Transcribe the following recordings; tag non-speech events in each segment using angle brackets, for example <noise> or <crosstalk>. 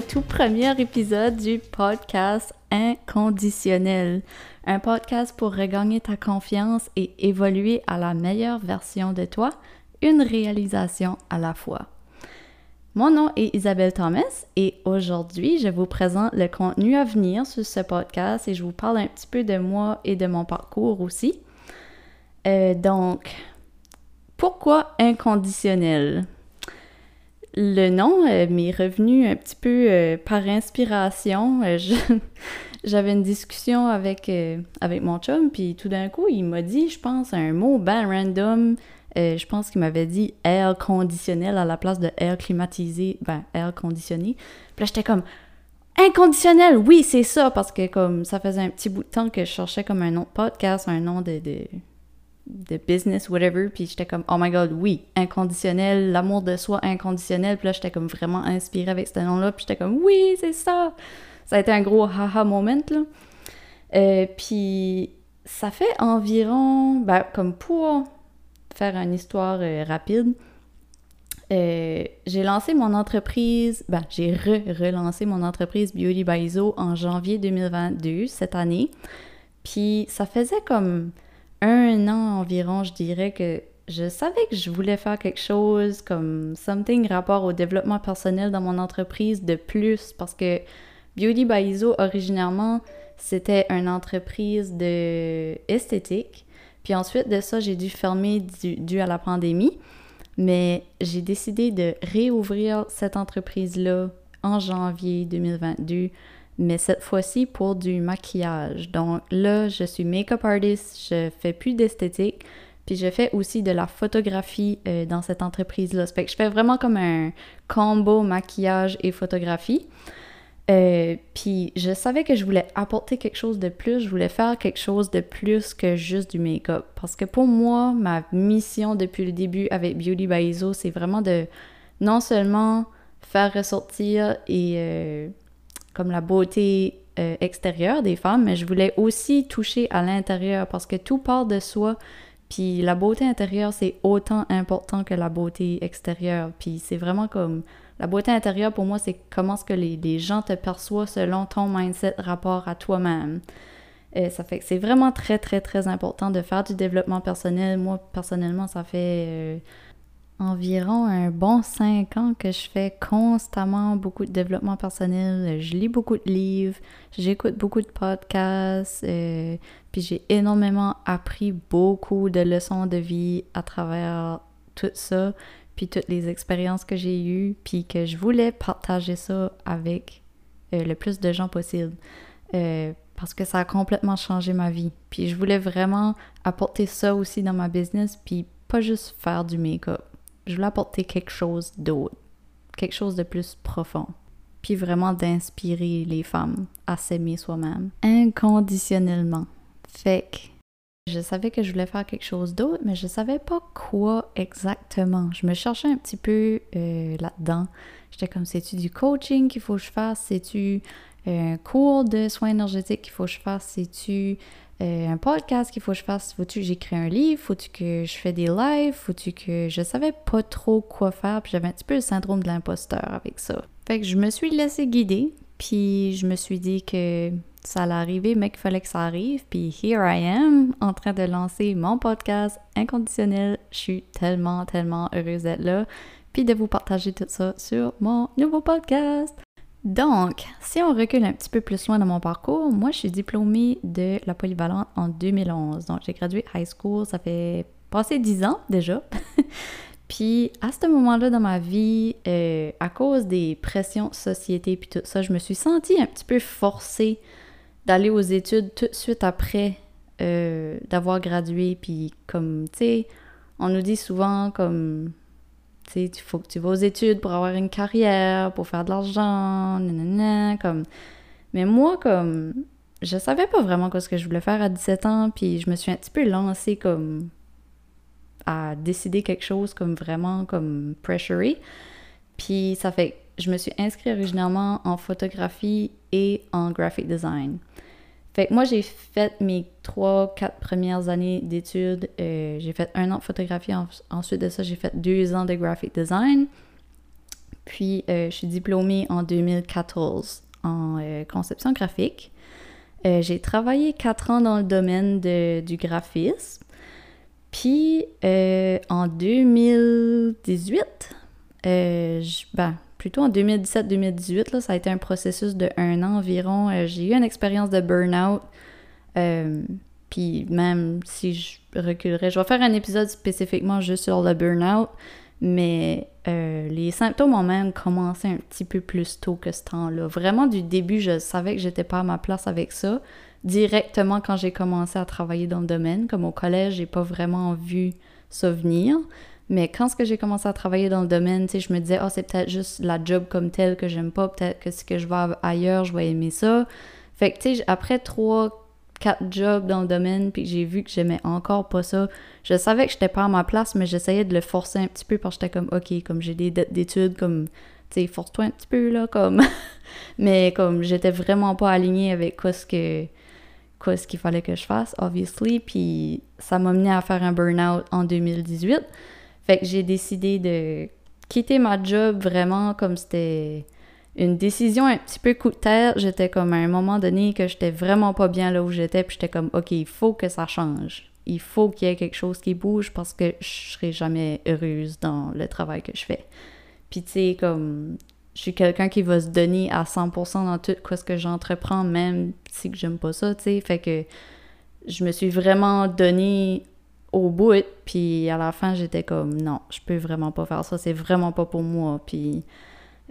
tout premier épisode du podcast Inconditionnel. Un podcast pour regagner ta confiance et évoluer à la meilleure version de toi, une réalisation à la fois. Mon nom est Isabelle Thomas et aujourd'hui, je vous présente le contenu à venir sur ce podcast et je vous parle un petit peu de moi et de mon parcours aussi. Euh, donc, pourquoi inconditionnel? Le nom euh, m'est revenu un petit peu euh, par inspiration. Euh, <laughs> j'avais une discussion avec, avec mon chum, puis tout d'un coup, il m'a dit, je pense, un mot ben random. je pense qu'il m'avait dit air conditionnel à la place de air climatisé, ben air conditionné. Puis là, j'étais comme inconditionnel, oui, c'est ça, parce que comme ça faisait un petit bout de temps que je cherchais comme un nom de podcast, un nom de de business, whatever, puis j'étais comme, oh my god, oui, inconditionnel, l'amour de soi inconditionnel, puis là, j'étais comme vraiment inspirée avec ce nom-là, puis j'étais comme, oui, c'est ça! Ça a été un gros haha moment, là. Euh, puis ça fait environ, ben, comme pour faire une histoire euh, rapide, euh, j'ai lancé mon entreprise, ben, j'ai relancé mon entreprise Beauty by Iso en janvier 2022, cette année. Puis ça faisait comme un an environ, je dirais que je savais que je voulais faire quelque chose comme something rapport au développement personnel dans mon entreprise de plus parce que Beauty by Iso, originalement, c'était une entreprise de esthétique. Puis ensuite de ça, j'ai dû fermer dû à la pandémie. Mais j'ai décidé de réouvrir cette entreprise-là en janvier 2022 mais cette fois-ci pour du maquillage. Donc là, je suis make-up artist, je fais plus d'esthétique, puis je fais aussi de la photographie euh, dans cette entreprise-là. fait que je fais vraiment comme un combo maquillage et photographie. Euh, puis je savais que je voulais apporter quelque chose de plus, je voulais faire quelque chose de plus que juste du make-up. Parce que pour moi, ma mission depuis le début avec Beauty by Iso, c'est vraiment de non seulement faire ressortir et euh, comme la beauté euh, extérieure des femmes, mais je voulais aussi toucher à l'intérieur parce que tout part de soi. Puis la beauté intérieure, c'est autant important que la beauté extérieure. Puis c'est vraiment comme... La beauté intérieure, pour moi, c'est comment ce que les, gens te perçoivent selon ton mindset rapport à toi-même. Euh, ça fait que c'est vraiment très, très, très important de faire du développement personnel. Moi, personnellement, ça fait... Euh, environ un bon cinq ans que je fais constamment beaucoup de développement personnel. Je lis beaucoup de livres, j'écoute beaucoup de podcasts, euh, puis j'ai énormément appris beaucoup de leçons de vie à travers tout ça, puis toutes les expériences que j'ai eues, puis que je voulais partager ça avec euh, le plus de gens possible. Euh, parce que ça a complètement changé ma vie. Puis je voulais vraiment apporter ça aussi dans ma business, puis pas juste faire du make-up je voulais apporter quelque chose d'autre, quelque chose de plus profond, puis vraiment d'inspirer les femmes à s'aimer soi-même inconditionnellement. Fait que je savais que je voulais faire quelque chose d'autre, mais je savais pas quoi exactement. Je me cherchais un petit peu euh, là-dedans. J'étais comme, c'est-tu du coaching qu'il faut que je fasse? C'est-tu euh, un cours de soins énergétiques qu'il faut que je fasse? C'est-tu euh, un podcast qu'il faut que je fasse. Faut-tu que j'écris un livre? Faut-tu que je fais des lives? Faut-tu que je savais pas trop quoi faire? Puis j'avais un petit peu le syndrome de l'imposteur avec ça. Fait que je me suis laissée guider. Puis je me suis dit que ça allait arriver, mais qu'il fallait que ça arrive. Puis here I am, en train de lancer mon podcast inconditionnel. Je suis tellement, tellement heureuse d'être là. Puis de vous partager tout ça sur mon nouveau podcast. Donc, si on recule un petit peu plus loin dans mon parcours, moi, je suis diplômée de la polyvalente en 2011. Donc, j'ai gradué high school, ça fait passer 10 ans déjà. <laughs> puis, à ce moment-là dans ma vie, euh, à cause des pressions société puis tout ça, je me suis sentie un petit peu forcée d'aller aux études tout de suite après euh, d'avoir gradué. Puis, comme, tu sais, on nous dit souvent comme il faut que tu vas aux études pour avoir une carrière, pour faire de l'argent, nanana, comme... Mais moi, comme, je savais pas vraiment ce que je voulais faire à 17 ans, puis je me suis un petit peu lancée comme à décider quelque chose comme vraiment comme pressuré. Puis ça fait je me suis inscrite originalement en photographie et en graphic design. Fait que moi, j'ai fait mes trois, quatre premières années d'études. Euh, j'ai fait un an de photographie. ensuite de ça, j'ai fait deux ans de graphic design. Puis, je suis diplômée en 2014 en conception graphique. j'ai travaillé quatre ans dans le domaine du graphisme. Puis, en 2018, ben, plutôt en 2017-2018, ça a été un processus de un an environ. Euh, j'ai eu une expérience de burn-out. Euh, puis même si je reculerais, je vais faire un épisode spécifiquement juste sur le burn-out, mais euh, les symptômes ont même commencé un petit peu plus tôt que ce temps-là. Vraiment, du début, je savais que j'étais pas à ma place avec ça. Directement quand j'ai commencé à travailler dans le domaine, comme au collège, j'ai pas vraiment vu ça venir. Mais quand ce que j'ai commencé à travailler dans le domaine, tu sais, je me disais, oh, c'est peut-être juste la job comme telle que j'aime pas, peut-être que si que je vais ailleurs, je vais aimer ça. Fait que, tu sais, après trois, quatre jobs dans le domaine, puis j'ai vu que j'aimais encore pas ça, je savais que j'étais pas à ma place, mais j'essayais de le forcer un petit peu parce que j'étais comme, ok, comme j'ai des dettes d'études, comme, tu sais, force-toi un petit peu, là, comme. <laughs> mais comme, j'étais vraiment pas alignée avec quoi ce que quoi ce qu'il fallait que je fasse, obviously, puis ça m'a mené à faire un burn-out en 2018. Fait que j'ai décidé de quitter ma job vraiment comme c'était une décision un petit peu coup de terre. J'étais comme à un moment donné que j'étais vraiment pas bien là où j'étais, puis j'étais comme OK, il faut que ça change. Il faut qu'il y ait quelque chose qui bouge parce que je serai jamais heureuse dans le travail que je fais. Puis tu sais comme je suis quelqu'un qui va se donner à 100% dans tout ce que j'entreprends même si que j'aime pas ça, tu sais, fait que je me suis vraiment donné au bout, puis à la fin, j'étais comme non, je peux vraiment pas faire ça, c'est vraiment pas pour moi. Puis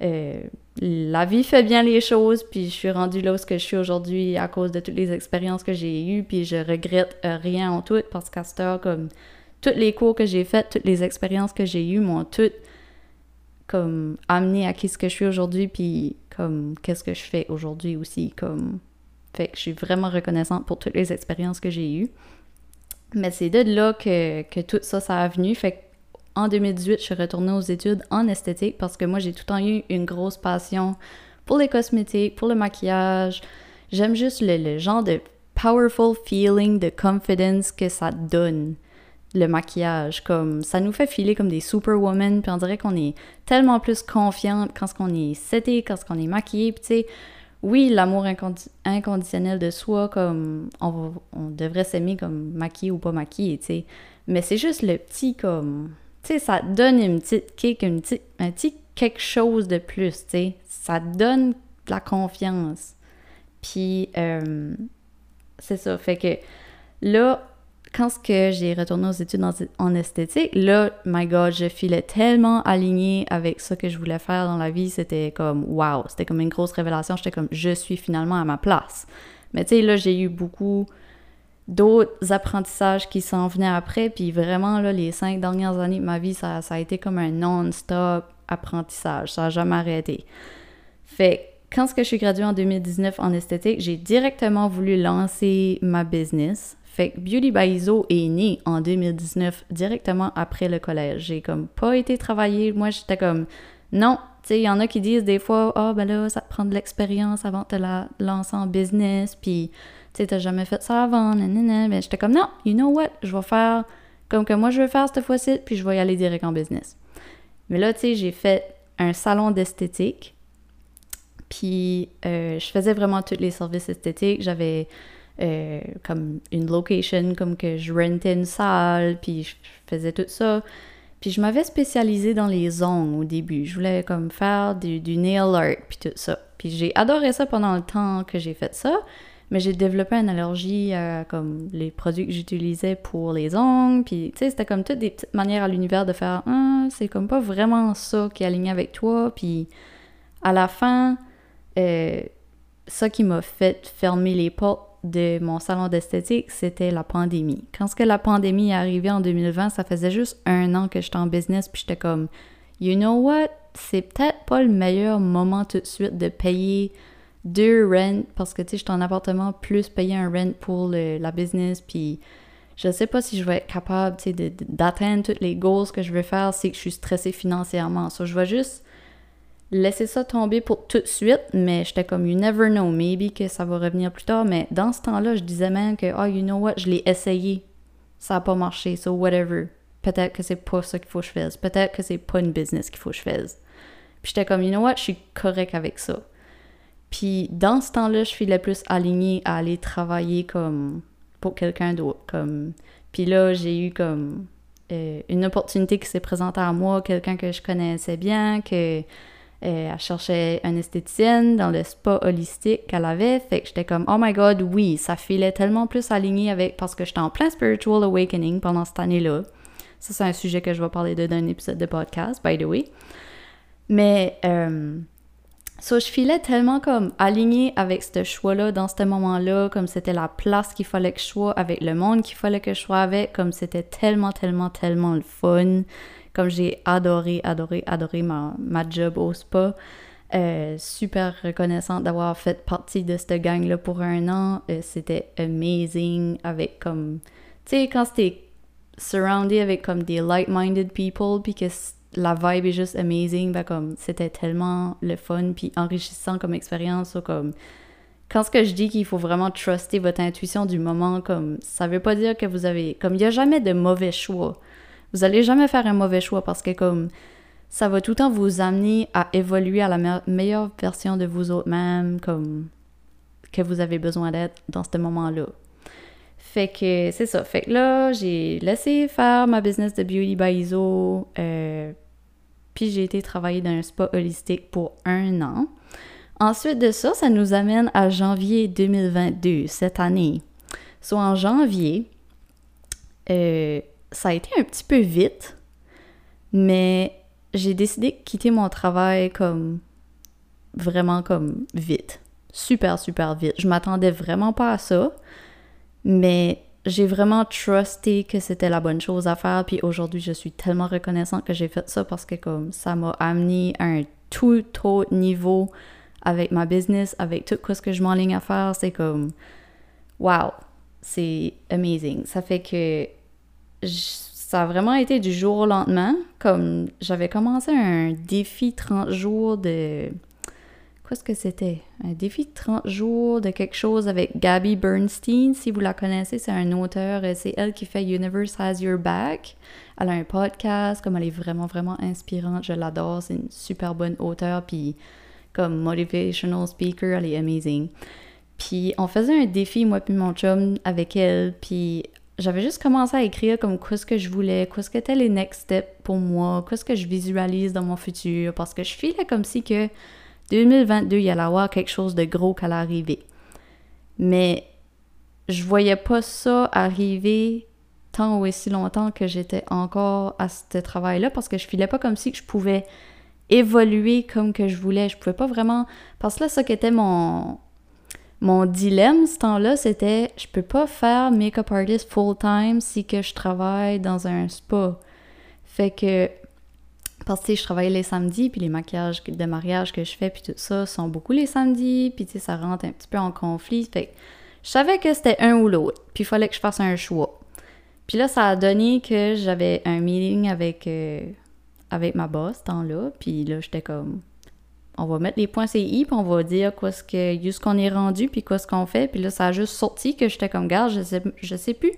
euh, la vie fait bien les choses, puis je suis rendue là où je suis aujourd'hui à cause de toutes les expériences que j'ai eues, puis je regrette rien en tout parce qu'à cette heure, comme tous les cours que j'ai faits, toutes les expériences que j'ai eues m'ont toutes comme amené à qui ce que je suis aujourd'hui, puis comme qu'est-ce que je fais aujourd'hui aussi, comme fait que je suis vraiment reconnaissante pour toutes les expériences que j'ai eues. Mais c'est de là que, tout ça, ça a venu. Fait en 2018, je suis retournée aux études en esthétique parce que moi, j'ai tout le temps eu une grosse passion pour les cosmétiques, pour le maquillage. J'aime juste le, genre de powerful feeling de confidence que ça donne le maquillage comme ça nous fait filer comme des superwomen puis on dirait qu'on est tellement plus confiante quand on est seté quand on est maquillé puis tu sais oui, l'amour inconditionnel de soi, comme on, devrait s'aimer comme maquillé ou pas maquillé, tu sais. Mais c'est juste le petit comme. Tu sais, ça donne une petite kick, une petite, un petit quelque chose de plus, tu sais. Ça donne de la confiance. Puis, euh, c'est ça. Fait que là, quand que j'ai retourné aux études en, esthétique, là, my God, je filais tellement aligné avec ce que je voulais faire dans la vie. C'était comme, wow, c'était comme une grosse révélation. J'étais comme, je suis finalement à ma place. Mais tu sais, là, j'ai eu beaucoup d'autres apprentissages qui s'en venaient après. Puis vraiment, là, les cinq dernières années de ma vie, ça, a été comme un non-stop apprentissage. Ça n'a jamais arrêté. Fait quand ce je suis graduée en 2019 en esthétique, j'ai directement voulu lancer ma business. Fait que Beauty by Iso est né en 2019, directement après le collège. J'ai comme pas été travailler. Moi, j'étais comme, non. Tu sais, il y en a qui disent des fois, ah, oh, ben là, ça te prend de l'expérience avant de te la lancer en business, puis, tu sais, t'as jamais fait ça avant, nanana. Mais j'étais comme, non, you know what, je vais faire comme que moi je veux faire cette fois-ci, puis je vais y aller direct en business. Mais là, tu sais, j'ai fait un salon d'esthétique, puis euh, je faisais vraiment tous les services esthétiques. J'avais euh, comme une location, comme que je rentais une salle, puis je faisais tout ça. Puis je m'avais spécialisé dans les ongles au début. Je voulais comme faire du, nail art, puis tout ça. Puis j'ai adoré ça pendant le temps que j'ai fait ça, mais j'ai développé une allergie à comme les produits que j'utilisais pour les ongles. Puis tu sais, c'était comme toutes des petites manières à l'univers de faire ah, c'est comme pas vraiment ça qui est aligné avec toi. Puis à la fin, euh, ça qui m'a fait fermer les portes de mon salon d'esthétique, c'était la pandémie. Quand la pandémie est arrivée en 2020, ça faisait juste un an que j'étais en business, puis j'étais comme, you know what, c'est peut-être pas le meilleur moment tout de suite de payer deux rents, parce que tu sais, j'étais en appartement, plus payer un rent pour la business, puis je sais pas si je vais être capable, tu sais, d'atteindre toutes les goals que je veux faire, c'est que je suis stressée financièrement. Ça, je vais juste laisser ça tomber pour tout de suite, mais j'étais comme, you never know, maybe que ça va revenir plus tard. Mais dans ce temps-là, je disais même que, oh, you know what, je l'ai essayé. Ça n'a pas marché, so whatever. Peut-être que c'est pas ça qu'il faut que je fasse. Peut-être que c'est pas une business qu'il faut que je fasse. Puis j'étais comme, you know what, je suis correct avec ça. Puis dans ce temps-là, je filais plus alignée à aller travailler comme pour quelqu'un d'autre. Comme... Puis là, j'ai eu comme euh, une opportunité qui s'est présentée à moi, quelqu'un que je connaissais bien, que euh, elle cherchait une esthéticienne dans le spa holistique qu'elle avait. Fait que j'étais comme, oh my god, oui, ça filait tellement plus aligné avec. Parce que j'étais en plein spiritual awakening pendant cette année-là. Ça, c'est un sujet que je vais parler de dans un épisode de podcast, by the way. Mais, euh, ça, je filais tellement comme aligné avec ce choix-là dans ce moment-là, comme c'était la place qu'il fallait que je sois, avec le monde qu'il fallait que je sois avec, comme c'était tellement, tellement, tellement le fun comme j'ai adoré, adoré, adoré ma, job au spa. Euh, super reconnaissante d'avoir fait partie de cette gang-là pour un an. Euh, c'était amazing avec comme... Tu sais, quand c'était surroundé avec comme des like-minded people, puis que la vibe est juste amazing, ben comme c'était tellement le fun, puis enrichissant comme expérience, comme... Quand ce que je dis qu'il faut vraiment truster votre intuition du moment, comme ça veut pas dire que vous avez... Comme il n'y a jamais de mauvais choix. Vous allez jamais faire un mauvais choix parce que comme ça va tout le temps vous amener à évoluer à la meilleure version de vous autres-même, comme que vous avez besoin d'être dans ce moment-là. Fait que c'est ça. Fait que là, j'ai laissé faire ma business de Beauty by Iso. Euh, puis j'ai été travailler dans un spa holistique pour un an. Ensuite de ça, ça nous amène à janvier 2022, cette année. Soit en janvier, euh, ça a été un petit peu vite, mais j'ai décidé de quitter mon travail comme vraiment comme vite. Super, super vite. Je m'attendais vraiment pas à ça, mais j'ai vraiment trusté que c'était la bonne chose à faire. Puis aujourd'hui, je suis tellement reconnaissante que j'ai fait ça parce que comme ça m'a amené à un tout autre niveau avec ma business, avec tout ce que je m'enligne à faire. C'est comme, wow, c'est amazing. Ça fait que ça a vraiment été du jour au lendemain. Comme j'avais commencé un défi 30 jours de. Qu'est-ce que c'était? Un défi de 30 jours de quelque chose avec Gabby Bernstein. Si vous la connaissez, c'est un auteur. C'est elle qui fait Universe Has Your Back. Elle a un podcast. Comme elle est vraiment, vraiment inspirante. Je l'adore. C'est une super bonne auteure. Puis comme motivational speaker, elle est amazing. Puis on faisait un défi, moi puis mon chum, avec elle. Puis j'avais juste commencé à écrire comme quoi ce que je voulais, quoi ce que les next steps pour moi, quoi ce que je visualise dans mon futur, parce que je filais comme si que 2022, il y allait avoir quelque chose de gros qui allait arriver. Mais je voyais pas ça arriver tant ou aussi longtemps que j'étais encore à ce travail-là, parce que je filais pas comme si que je pouvais évoluer comme que je voulais. Je pouvais pas vraiment... Parce que là, ça qui était mon, mon dilemme ce temps-là, c'était je peux pas faire make-up artist full-time si que je travaille dans un spa. Fait que parce que je travaille les samedis, puis les maquillages de mariage que je fais, puis tout ça, sont beaucoup les samedis, puis tu sais, ça rentre un petit peu en conflit. Fait que je savais que c'était un ou l'autre, puis il fallait que je fasse un choix. Puis là, ça a donné que j'avais un meeting avec, euh, avec ma boss, ce temps-là, puis là, j'étais comme, on va mettre les points CI, puis on va dire quoi ce que, ce qu'on est rendu, puis quoi ce qu'on fait. Puis là, ça a juste sorti que j'étais comme, garde, je sais, je sais plus.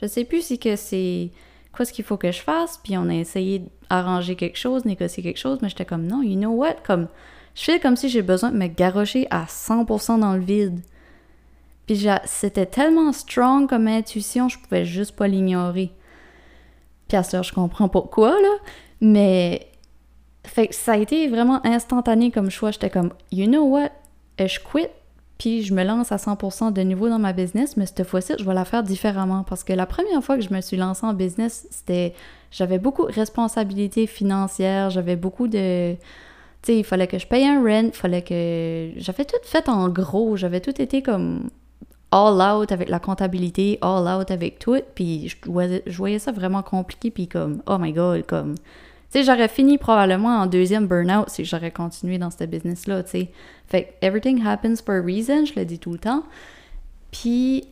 Je sais plus si que c'est quoi ce qu'il faut que je fasse. Puis on a essayé d'arranger quelque chose, négocier quelque chose, mais j'étais comme, non, you know what? Comme, je fais comme si j'ai besoin de me garrocher à 100% dans le vide. Puis c'était tellement strong comme intuition, je pouvais juste pas l'ignorer. Puis à ce je comprends pourquoi, là. Mais fait que ça a été vraiment instantané comme choix. J'étais comme, you know what, euh, je quitte, puis je me lance à 100% de nouveau dans ma business, mais cette fois-ci, je vais la faire différemment. Parce que la première fois que je me suis lancée en business, c'était. J'avais beaucoup de responsabilités financières, j'avais beaucoup de. Tu sais, il fallait que je paye un rent, il fallait que. J'avais tout fait en gros, j'avais tout été comme all out avec la comptabilité, all out avec tout, puis je je voyais ça vraiment compliqué, puis comme, oh my god, comme sais, j'aurais fini probablement en deuxième burn-out si j'aurais continué dans ce business-là, tu sais. Fait everything happens for a reason, je le dis tout le temps. Puis,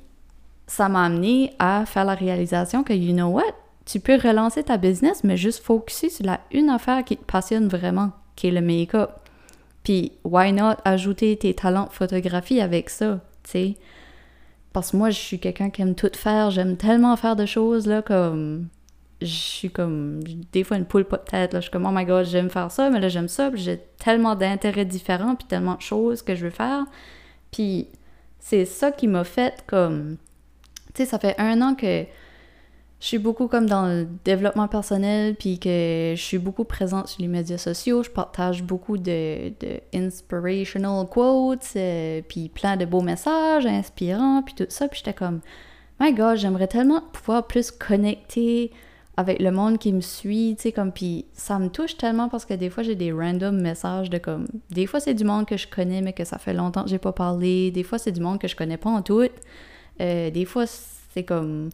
ça m'a amené à faire la réalisation que, you know what, tu peux relancer ta business, mais juste focuser sur la une affaire qui te passionne vraiment, qui est le make-up. Puis, why not ajouter tes talents de photographie avec ça, tu sais? Parce que moi, je suis quelqu'un qui aime tout faire, j'aime tellement faire de choses, là, comme je suis comme, des fois, une poule pas de tête, là. Je suis comme, oh my god, j'aime faire ça, mais là, j'aime ça, j'ai tellement d'intérêts différents, puis tellement de choses que je veux faire. Puis c'est ça qui m'a fait comme. Tu sais, ça fait un an que je suis beaucoup comme dans le développement personnel, puis que je suis beaucoup présente sur les médias sociaux. Je partage beaucoup de, de inspirational quotes, euh, puis plein de beaux messages inspirants, puis tout ça. Puis j'étais comme, my God, j'aimerais tellement pouvoir plus connecter avec le monde qui me suit, tu sais, comme, puis ça me touche tellement parce que des fois, j'ai des random messages de comme, des fois, c'est du monde que je connais, mais que ça fait longtemps que j'ai pas parlé, des fois, c'est du monde que je connais pas en tout, euh, des fois, c'est comme,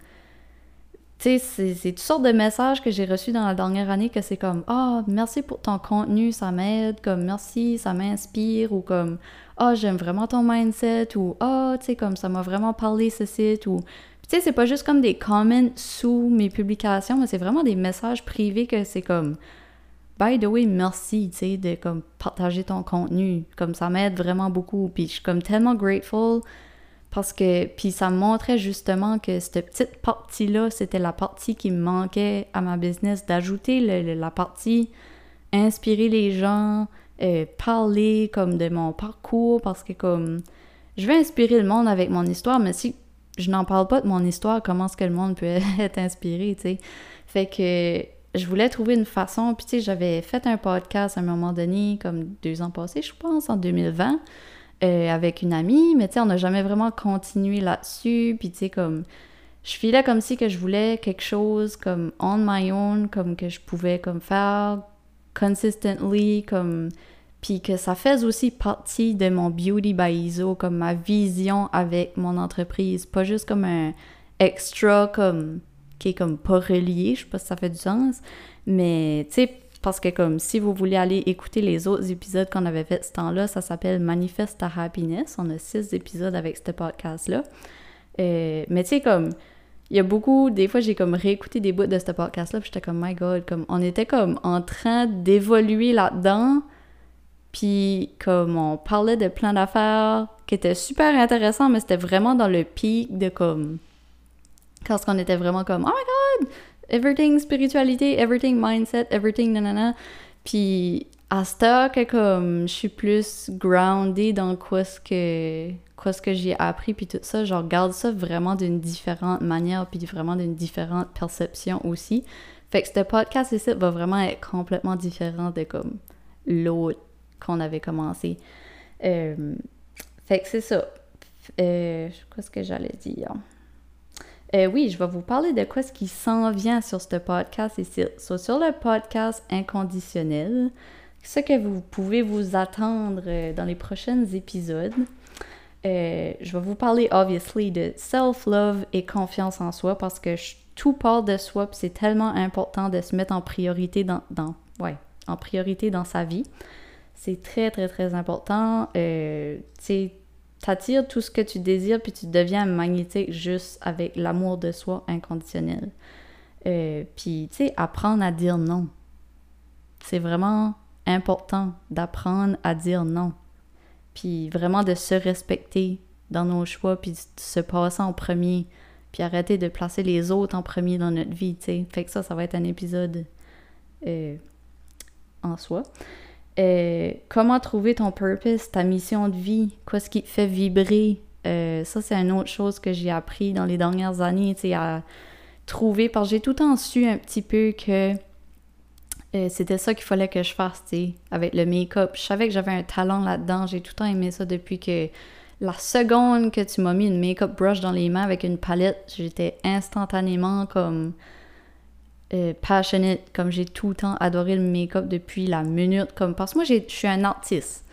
tu sais, c'est toutes sortes de messages que j'ai reçus dans la dernière année que c'est comme Ah, merci pour ton contenu, ça m'aide, comme merci, ça m'inspire, ou comme Ah, j'aime vraiment ton mindset, ou Ah, tu sais, comme ça m'a vraiment parlé ce site, ou. Tu sais, c'est pas juste comme des comments sous mes publications, mais c'est vraiment des messages privés que c'est comme By the way, merci, tu sais, de comme partager ton contenu. Comme ça m'aide vraiment beaucoup. Puis je suis comme tellement grateful parce que, puis ça montrait justement que cette petite partie-là, c'était la partie qui me manquait à ma business, d'ajouter la partie inspirer les gens, euh, parler comme de mon parcours, parce que comme, je veux inspirer le monde avec mon histoire, mais si je n'en parle pas de mon histoire, comment est-ce que le monde peut <laughs> être inspiré, tu sais? Fait que je voulais trouver une façon, puis tu sais, j'avais fait un podcast à un moment donné, comme deux ans passés, je pense, en 2020, euh, avec une amie, mais tu sais, on n'a jamais vraiment continué là-dessus. Puis tu sais, comme, je filais comme si que je voulais quelque chose comme on my own, comme que je pouvais comme faire consistently, comme puis que ça fasse aussi partie de mon beauty by ISO, comme ma vision avec mon entreprise, pas juste comme un extra comme qui est comme pas relié, je sais pas si ça fait du sens, mais tu sais parce que comme si vous voulez aller écouter les autres épisodes qu'on avait fait ce temps-là, ça s'appelle Manifest ta happiness. On a six épisodes avec ce podcast-là. Euh, mais tu sais, comme, il y a beaucoup, des fois j'ai comme réécouté des bouts de ce podcast-là, puis j'étais comme, my god, comme, on était comme en train d'évoluer là-dedans, puis comme on parlait de plein d'affaires qui étaient super intéressants, mais c'était vraiment dans le pic de comme, quand on était vraiment comme, oh my god, everything spiritualité, everything mindset, everything nanana. Puis à ce temps que comme je suis plus grounded dans quoi ce que quoi ce que j'ai appris puis tout ça, je regarde ça vraiment d'une différente manière puis vraiment d'une différente perception aussi. Fait que ce podcast ici va vraiment être complètement différent de comme l'autre qu'on avait commencé. Euh, fait que c'est ça. Euh, qu'est-ce que j'allais dire? Euh, oui, je vais vous parler de quoi ce qui s'en vient sur ce podcast ici. sur le podcast inconditionnel, ce que vous pouvez vous attendre dans les prochains épisodes. Je vais vous parler, obviously, de self-love et confiance en soi parce que tout part de soi, c'est tellement important de se mettre en priorité en priorité dans sa vie. C'est très, très, très important. Euh, t'attires tout ce que tu désires, puis tu deviens magnétique juste avec l'amour de soi inconditionnel. Euh, puis, tu sais, apprendre à dire non. C'est vraiment important d'apprendre à dire non. Puis vraiment de se respecter dans nos choix, puis de se passer en premier, puis arrêter de placer les autres en premier dans notre vie, tu sais. Fait que ça, ça va être un épisode euh, en soi. Euh, comment trouver ton purpose, ta mission de vie, quoi ce qui te fait vibrer? Euh, ça, c'est une autre chose que j'ai appris dans les dernières années, tu à trouver, parce que j'ai tout le temps su un petit peu que euh, c'était ça qu'il fallait que je fasse, tu sais, avec le make-up. Je savais que j'avais un talent là-dedans, j'ai tout le temps aimé ça depuis que la seconde que tu m'as mis une make-up brush dans les mains avec une palette, j'étais instantanément comme euh, comme j'ai tout le temps adoré le make-up depuis la minute, comme parce que moi je suis un artiste.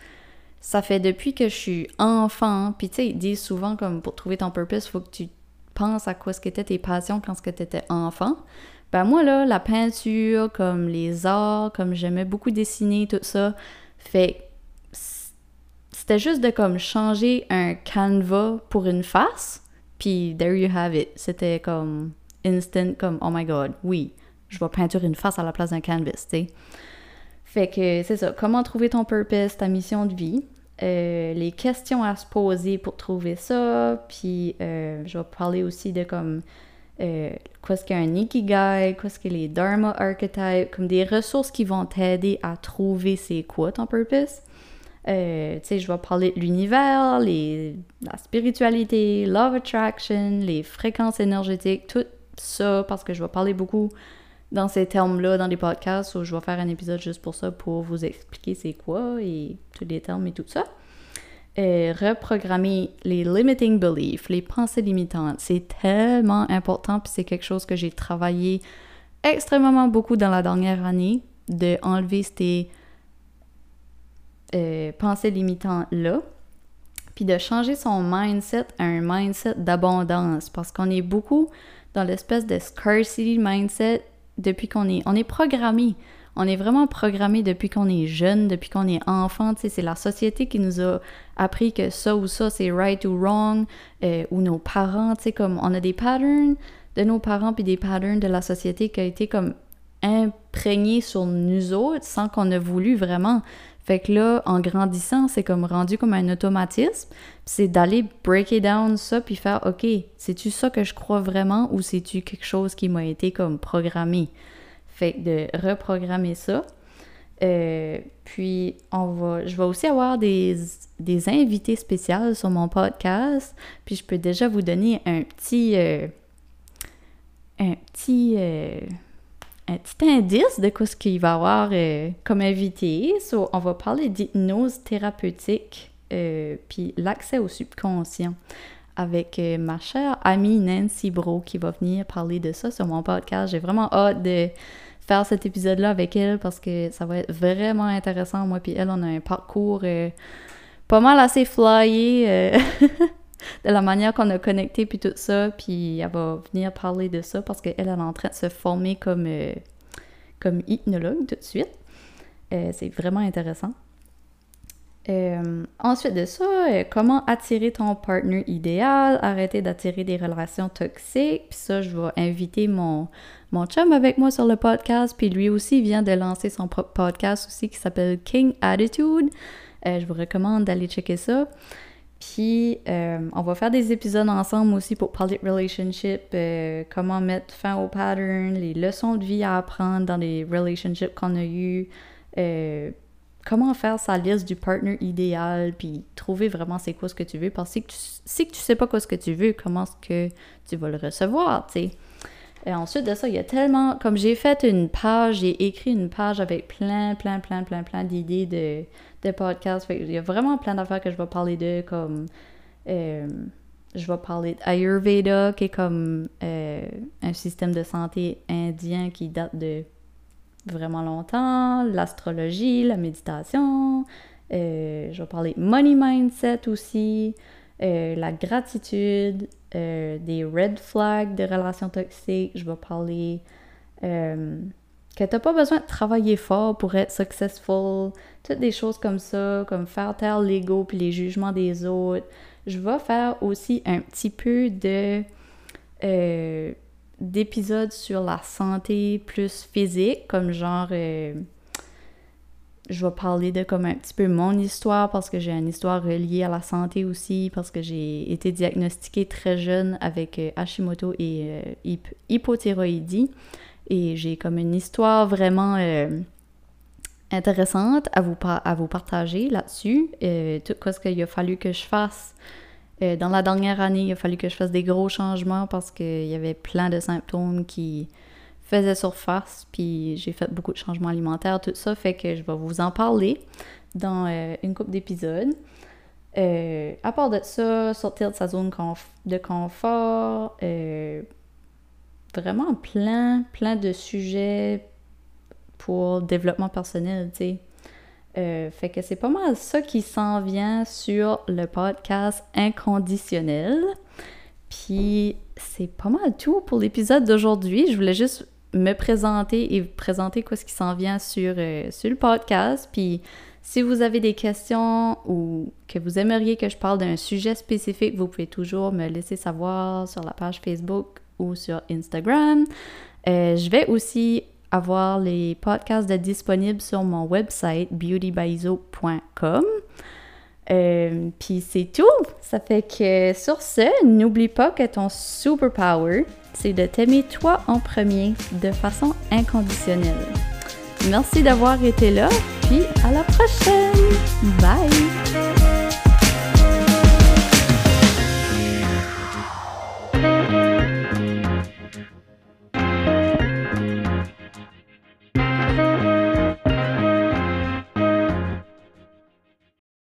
Ça fait depuis que je suis enfant, puis tu sais, ils disent souvent comme pour trouver ton purpose, faut que tu penses à quoi ce qu'étaient tes passions quand tu étais enfant. Ben moi là, la peinture, comme les arts, comme j'aimais beaucoup dessiner, tout ça, fait c'était juste de comme changer un canevas pour une face, puis there you have it. C'était comme instant, comme oh my god, oui je vais peinturer une face à la place d'un canvas, tu sais. Fait que c'est ça. Comment trouver ton purpose, ta mission de vie? Euh, les questions à se poser pour trouver ça. Puis euh, je vais parler aussi de comme euh, qu'est-ce qu'un ikigai, qu'est-ce que les dharma archetypes, comme des ressources qui vont t'aider à trouver c'est quoi ton purpose. Euh, tu sais, je vais parler de l'univers, les, la spiritualité, love attraction, les fréquences énergétiques, tout ça, parce que je vais parler beaucoup dans ces termes-là dans les podcasts, où je vais faire un épisode juste pour ça, pour vous expliquer c'est quoi et tous les termes et tout ça. Euh, reprogrammer les limiting beliefs, les pensées limitantes, c'est tellement important, puis c'est quelque chose que j'ai travaillé extrêmement beaucoup dans la dernière année, de enlever ces euh, pensées limitantes-là, puis de changer son mindset à un mindset d'abondance, parce qu'on est beaucoup dans l'espèce de scarcity mindset depuis qu'on est, on est programmé. On est vraiment programmé depuis qu'on est jeune, depuis qu'on est enfant. C'est la société qui nous a appris que ça ou ça, c'est right ou wrong, euh, ou nos parents, comme on a des patterns de nos parents puis des patterns de la société qui a été comme imprégnés sur nous autres sans qu'on ait voulu vraiment. Fait que là, en grandissant, c'est comme rendu comme un automatisme. C'est d'aller break down ça puis faire OK, c'est-tu ça que je crois vraiment ou c'est-tu quelque chose qui m'a été comme programmé? Fait de reprogrammer ça. Euh, puis on va, je vais aussi avoir des, des invités spéciaux sur mon podcast. Puis je peux déjà vous donner un petit euh, un petit euh, un petit indice de ce qu'il va avoir comme invité. on va parler d'hypnose thérapeutique puis l'accès au subconscient avec ma chère amie Nancy Bro qui va venir parler de ça sur mon podcast. J'ai vraiment hâte de faire cet épisode-là avec elle parce que ça va être vraiment intéressant. Moi puis elle, on a un parcours euh, pas mal assez flyé euh, <laughs> de la manière qu'on a connecté puis tout ça. Puis elle va venir parler de ça parce qu'elle elle est en train de se former comme, euh, comme hypnologue tout de suite. C'est vraiment intéressant. ensuite de ça, comment attirer ton partner idéal, arrêter d'attirer des relations toxiques. Puis ça, je vais inviter mon, mon chum avec moi sur le podcast, puis lui aussi vient de lancer son propre podcast aussi qui s'appelle King Attitude. Euh, je vous recommande d'aller checker ça. Puis, euh, on va faire des épisodes ensemble aussi pour parler de relationship, euh, comment mettre fin aux patterns, les leçons de vie à apprendre dans les relationships qu'on a eu, comment faire sa liste du partner idéal, puis trouver vraiment c'est quoi ce que tu veux. Parce que si tu sais pas quoi ce que tu veux, comment est-ce que tu vas le recevoir, tu sais? Et ensuite de ça, il y a tellement. Comme j'ai fait une page, j'ai écrit une page avec plein, plein, plein, plein, plein d'idées de, de podcasts. il y a vraiment plein d'affaires que je vais parler de, comme. Euh, je vais parler d'Ayurveda, qui est comme euh, un système de santé indien qui date de vraiment longtemps, l'astrologie, la méditation. Euh, je vais parler money mindset aussi, la gratitude, des red flags de relations toxiques. Je vais parler que tu n'as pas besoin de travailler fort pour être successful. Toutes des choses comme ça, comme faire taire l'ego puis les jugements des autres. Je vais faire aussi un petit peu de euh, d'épisodes sur la santé plus physique, comme genre je vais parler de comme un petit peu mon histoire parce que j'ai une histoire reliée à la santé aussi, parce que j'ai été diagnostiquée très jeune avec euh, Hashimoto et euh, hypothyroïdie. Et j'ai comme une histoire vraiment euh, intéressante à vous, à vous partager là-dessus. tout ce qu'il a fallu que je fasse? dans la dernière année, il a fallu que je fasse des gros changements parce qu'il y avait plein de symptômes qui, faisait surface, puis j'ai fait beaucoup de changements alimentaires, tout ça, fait que je vais vous en parler dans euh, une couple d'épisodes. Euh, à part de ça, sortir de sa zone de confort, euh, vraiment plein, plein de sujets pour développement personnel, tu sais. fait que c'est pas mal ça qui s'en vient sur le podcast inconditionnel. Puis c'est pas mal tout pour l'épisode d'aujourd'hui. Je voulais juste me présenter et présenter quoi ce qui s'en vient sur, euh, le podcast. Puis si vous avez des questions ou que vous aimeriez que je parle d'un sujet spécifique, vous pouvez toujours me laisser savoir sur la page Facebook ou sur Instagram. Euh, je vais aussi avoir les podcasts disponibles sur mon website beautybyzo.com. Euh, Puis c'est tout. Ça fait que sur ce, n'oublie pas que ton superpower, c'est de t'aimer toi en premier de façon inconditionnelle. Merci d'avoir été là, puis à la prochaine. Bye!